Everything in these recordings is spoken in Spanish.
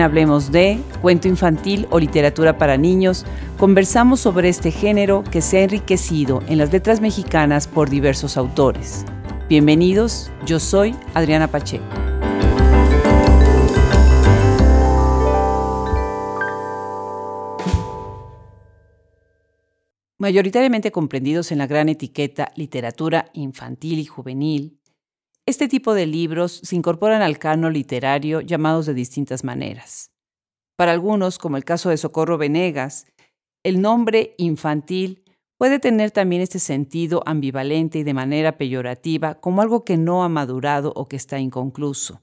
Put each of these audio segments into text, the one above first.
Hablemos de Cuento Infantil o Literatura para Niños, conversamos sobre este género que se ha enriquecido en las letras mexicanas por diversos autores. Bienvenidos, yo soy Adriana Pacheco. Mayoritariamente comprendidos en la gran etiqueta literatura infantil y juvenil, este tipo de libros se incorporan al canon literario llamados de distintas maneras. Para algunos, como el caso de Socorro Venegas, el nombre infantil puede tener también este sentido ambivalente y de manera peyorativa como algo que no ha madurado o que está inconcluso.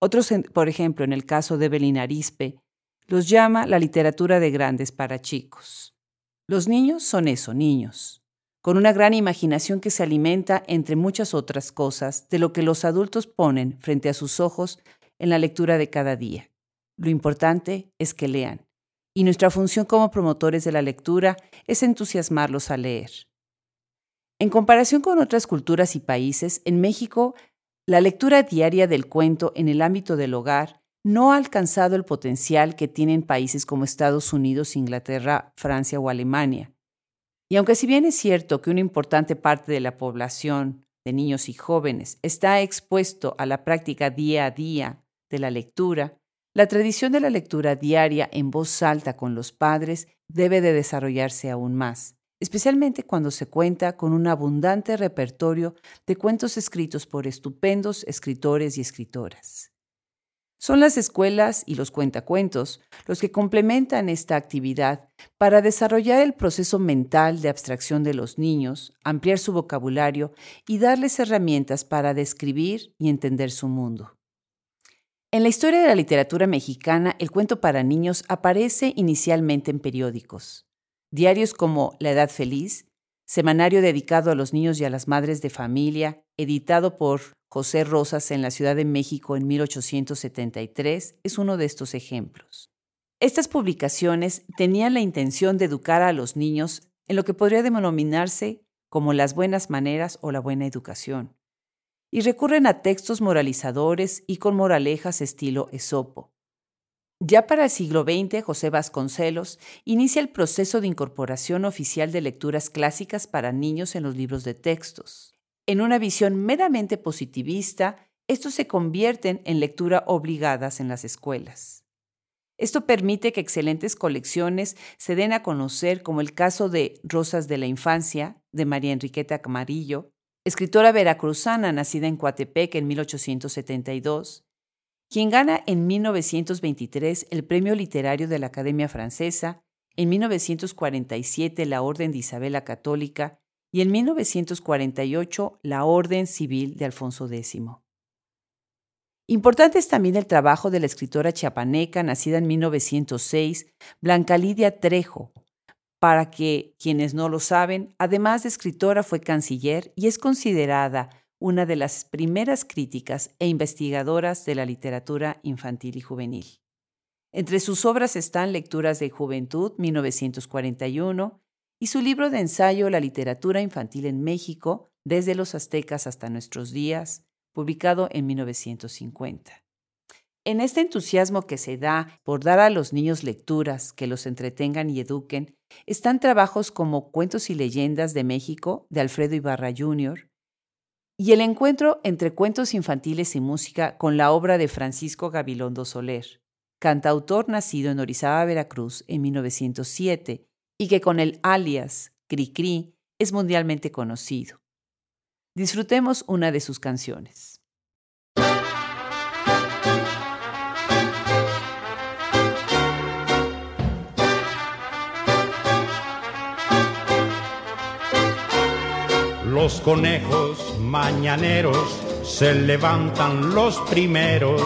Otros, por ejemplo, en el caso de Evelyn Arispe, los llama la literatura de grandes para chicos. Los niños son eso, niños con una gran imaginación que se alimenta, entre muchas otras cosas, de lo que los adultos ponen frente a sus ojos en la lectura de cada día. Lo importante es que lean, y nuestra función como promotores de la lectura es entusiasmarlos a leer. En comparación con otras culturas y países, en México, la lectura diaria del cuento en el ámbito del hogar no ha alcanzado el potencial que tienen países como Estados Unidos, Inglaterra, Francia o Alemania. Y aunque si bien es cierto que una importante parte de la población de niños y jóvenes está expuesto a la práctica día a día de la lectura, la tradición de la lectura diaria en voz alta con los padres debe de desarrollarse aún más, especialmente cuando se cuenta con un abundante repertorio de cuentos escritos por estupendos escritores y escritoras. Son las escuelas y los cuentacuentos los que complementan esta actividad para desarrollar el proceso mental de abstracción de los niños, ampliar su vocabulario y darles herramientas para describir y entender su mundo. En la historia de la literatura mexicana, el cuento para niños aparece inicialmente en periódicos. Diarios como La Edad Feliz, semanario dedicado a los niños y a las madres de familia, editado por José Rosas en la Ciudad de México en 1873 es uno de estos ejemplos. Estas publicaciones tenían la intención de educar a los niños en lo que podría denominarse como las buenas maneras o la buena educación, y recurren a textos moralizadores y con moralejas estilo Esopo. Ya para el siglo XX, José Vasconcelos inicia el proceso de incorporación oficial de lecturas clásicas para niños en los libros de textos. En una visión meramente positivista, estos se convierten en lectura obligadas en las escuelas. Esto permite que excelentes colecciones se den a conocer, como el caso de Rosas de la Infancia, de María Enriqueta Camarillo, escritora veracruzana nacida en Coatepec en 1872, quien gana en 1923 el Premio Literario de la Academia Francesa, en 1947 la Orden de Isabel Católica y en 1948 la Orden Civil de Alfonso X. Importante es también el trabajo de la escritora chiapaneca nacida en 1906, Blanca Lidia Trejo, para que, quienes no lo saben, además de escritora fue canciller y es considerada una de las primeras críticas e investigadoras de la literatura infantil y juvenil. Entre sus obras están Lecturas de Juventud, 1941, y su libro de ensayo La literatura infantil en México, desde los aztecas hasta nuestros días, publicado en 1950. En este entusiasmo que se da por dar a los niños lecturas que los entretengan y eduquen, están trabajos como Cuentos y Leyendas de México de Alfredo Ibarra Jr. y el encuentro entre cuentos infantiles y música con la obra de Francisco Gabilondo Soler, cantautor nacido en Orizaba, Veracruz, en 1907 y que con el alias Cricri es mundialmente conocido. Disfrutemos una de sus canciones. Los conejos mañaneros se levantan los primeros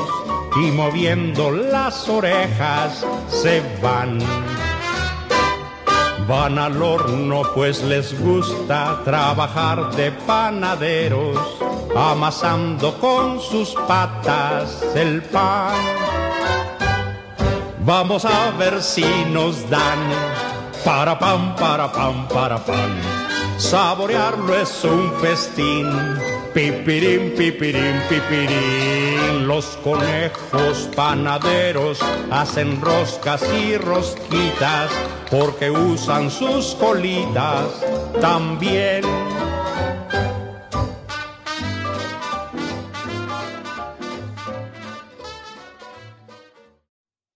y moviendo las orejas se van Van al horno pues les gusta trabajar de panaderos, amasando con sus patas el pan. Vamos a ver si nos dan para pan, para pan, para pan. saborearlo es un festín. Pipirín, pipirín, pipirín. Los conejos panaderos hacen roscas y rosquitas porque usan sus colitas también.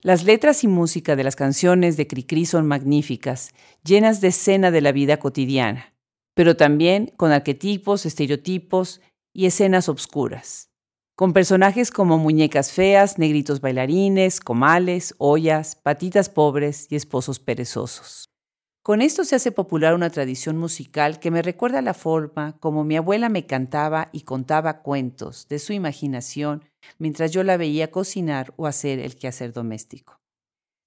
Las letras y música de las canciones de Cricri son magníficas, llenas de escena de la vida cotidiana, pero también con arquetipos, estereotipos y escenas obscuras, con personajes como muñecas feas, negritos bailarines, comales, ollas, patitas pobres y esposos perezosos. Con esto se hace popular una tradición musical que me recuerda la forma como mi abuela me cantaba y contaba cuentos de su imaginación mientras yo la veía cocinar o hacer el quehacer doméstico.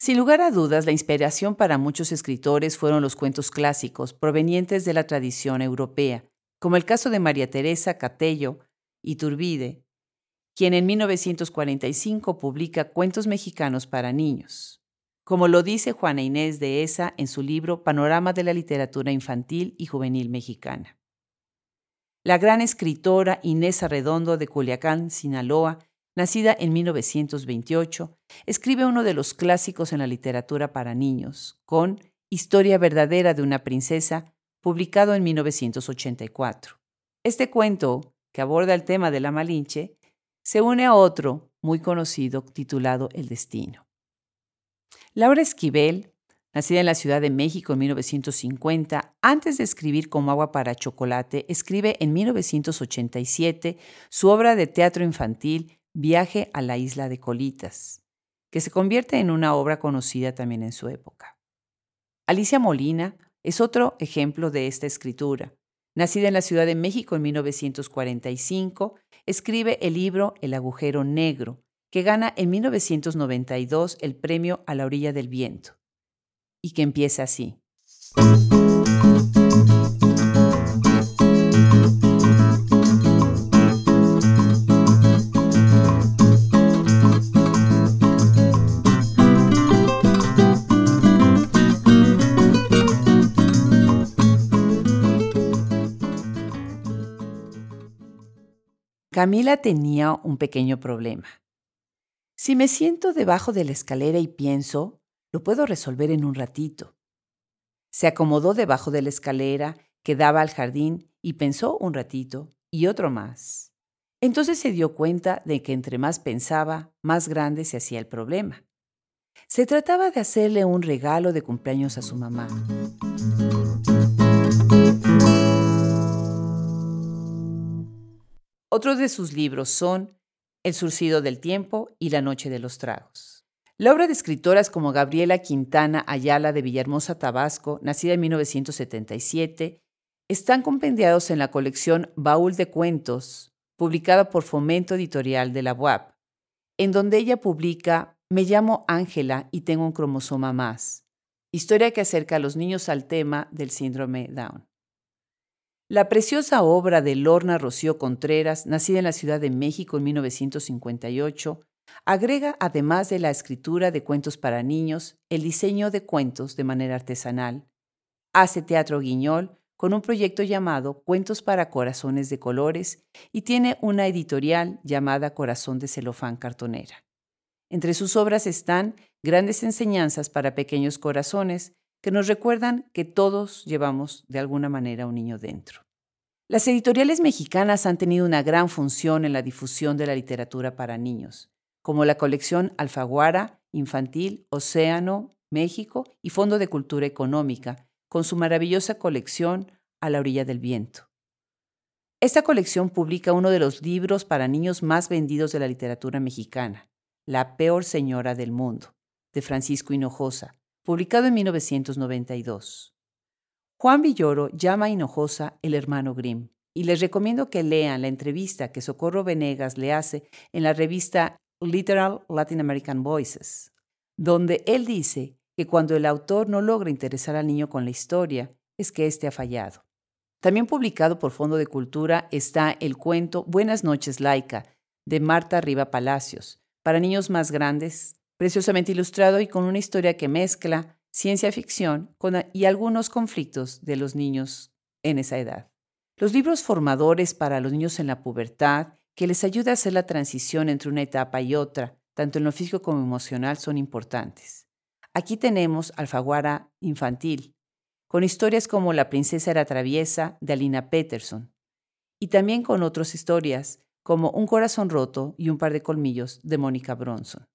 Sin lugar a dudas, la inspiración para muchos escritores fueron los cuentos clásicos provenientes de la tradición europea, como el caso de María Teresa Catello y Turbide, quien en 1945 publica Cuentos mexicanos para niños como lo dice Juana Inés de Esa en su libro Panorama de la Literatura Infantil y Juvenil Mexicana. La gran escritora Inés Arredondo de Culiacán, Sinaloa, nacida en 1928, escribe uno de los clásicos en la literatura para niños, con Historia verdadera de una princesa, publicado en 1984. Este cuento, que aborda el tema de la Malinche, se une a otro muy conocido titulado El Destino. Laura Esquivel, nacida en la Ciudad de México en 1950, antes de escribir como agua para chocolate, escribe en 1987 su obra de teatro infantil Viaje a la isla de Colitas, que se convierte en una obra conocida también en su época. Alicia Molina es otro ejemplo de esta escritura. Nacida en la Ciudad de México en 1945, escribe el libro El agujero negro, que gana en 1992 el premio A la orilla del viento, y que empieza así. Camila tenía un pequeño problema. Si me siento debajo de la escalera y pienso, lo puedo resolver en un ratito. Se acomodó debajo de la escalera que daba al jardín y pensó un ratito y otro más. Entonces se dio cuenta de que entre más pensaba, más grande se hacía el problema. Se trataba de hacerle un regalo de cumpleaños a su mamá. Otros de sus libros son el surcido del tiempo y La noche de los tragos. La obra de escritoras como Gabriela Quintana Ayala de Villahermosa, Tabasco, nacida en 1977, están compendiados en la colección Baúl de Cuentos, publicada por Fomento Editorial de la UAP, en donde ella publica Me llamo Ángela y tengo un cromosoma más, historia que acerca a los niños al tema del síndrome Down. La preciosa obra de Lorna Rocío Contreras, nacida en la Ciudad de México en 1958, agrega, además de la escritura de cuentos para niños, el diseño de cuentos de manera artesanal. Hace teatro guiñol con un proyecto llamado Cuentos para Corazones de Colores y tiene una editorial llamada Corazón de Celofán Cartonera. Entre sus obras están grandes enseñanzas para pequeños corazones que nos recuerdan que todos llevamos de alguna manera un niño dentro. Las editoriales mexicanas han tenido una gran función en la difusión de la literatura para niños, como la colección Alfaguara, Infantil, Océano, México y Fondo de Cultura Económica, con su maravillosa colección A la orilla del viento. Esta colección publica uno de los libros para niños más vendidos de la literatura mexicana, La peor señora del mundo, de Francisco Hinojosa, publicado en 1992. Juan Villoro llama a Hinojosa el hermano Grimm y les recomiendo que lean la entrevista que Socorro Venegas le hace en la revista Literal Latin American Voices, donde él dice que cuando el autor no logra interesar al niño con la historia, es que éste ha fallado. También publicado por Fondo de Cultura está el cuento Buenas noches, Laica, de Marta Riva Palacios, para niños más grandes preciosamente ilustrado y con una historia que mezcla ciencia ficción y algunos conflictos de los niños en esa edad. Los libros formadores para los niños en la pubertad, que les ayuda a hacer la transición entre una etapa y otra, tanto en lo físico como emocional, son importantes. Aquí tenemos Alfaguara Infantil, con historias como La princesa era traviesa de Alina Peterson, y también con otras historias como Un corazón roto y un par de colmillos de Mónica Bronson.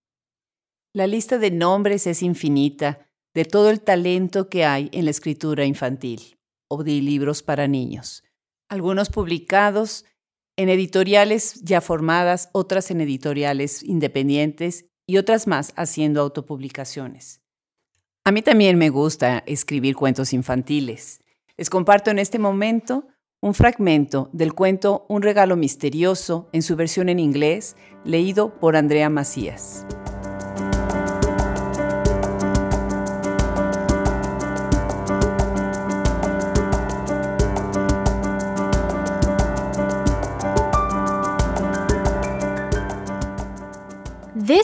La lista de nombres es infinita de todo el talento que hay en la escritura infantil o de libros para niños, algunos publicados en editoriales ya formadas, otras en editoriales independientes y otras más haciendo autopublicaciones. A mí también me gusta escribir cuentos infantiles. Les comparto en este momento un fragmento del cuento Un regalo misterioso en su versión en inglés, leído por Andrea Macías.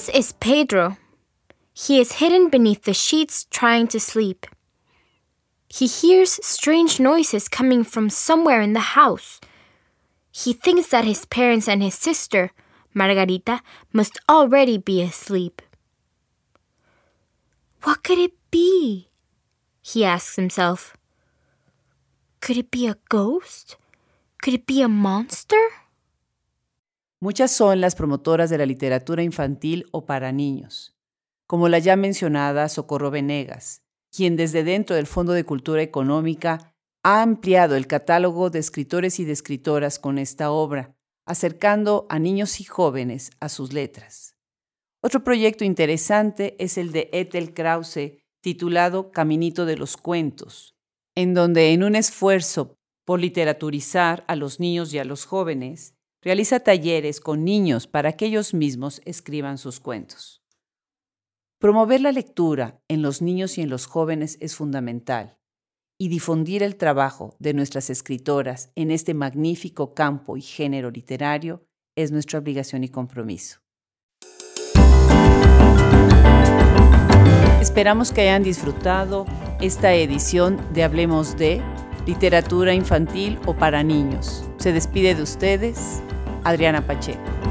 This is Pedro. He is hidden beneath the sheets trying to sleep. He hears strange noises coming from somewhere in the house. He thinks that his parents and his sister, Margarita, must already be asleep. What could it be? He asks himself. Could it be a ghost? Could it be a monster? Muchas son las promotoras de la literatura infantil o para niños, como la ya mencionada Socorro Venegas, quien desde dentro del Fondo de Cultura Económica ha ampliado el catálogo de escritores y de escritoras con esta obra, acercando a niños y jóvenes a sus letras. Otro proyecto interesante es el de Ethel Krause, titulado Caminito de los Cuentos, en donde en un esfuerzo por literaturizar a los niños y a los jóvenes, realiza talleres con niños para que ellos mismos escriban sus cuentos. Promover la lectura en los niños y en los jóvenes es fundamental y difundir el trabajo de nuestras escritoras en este magnífico campo y género literario es nuestra obligación y compromiso. Esperamos que hayan disfrutado esta edición de Hablemos de Literatura Infantil o para Niños. Se despide de ustedes Adriana Pacheco.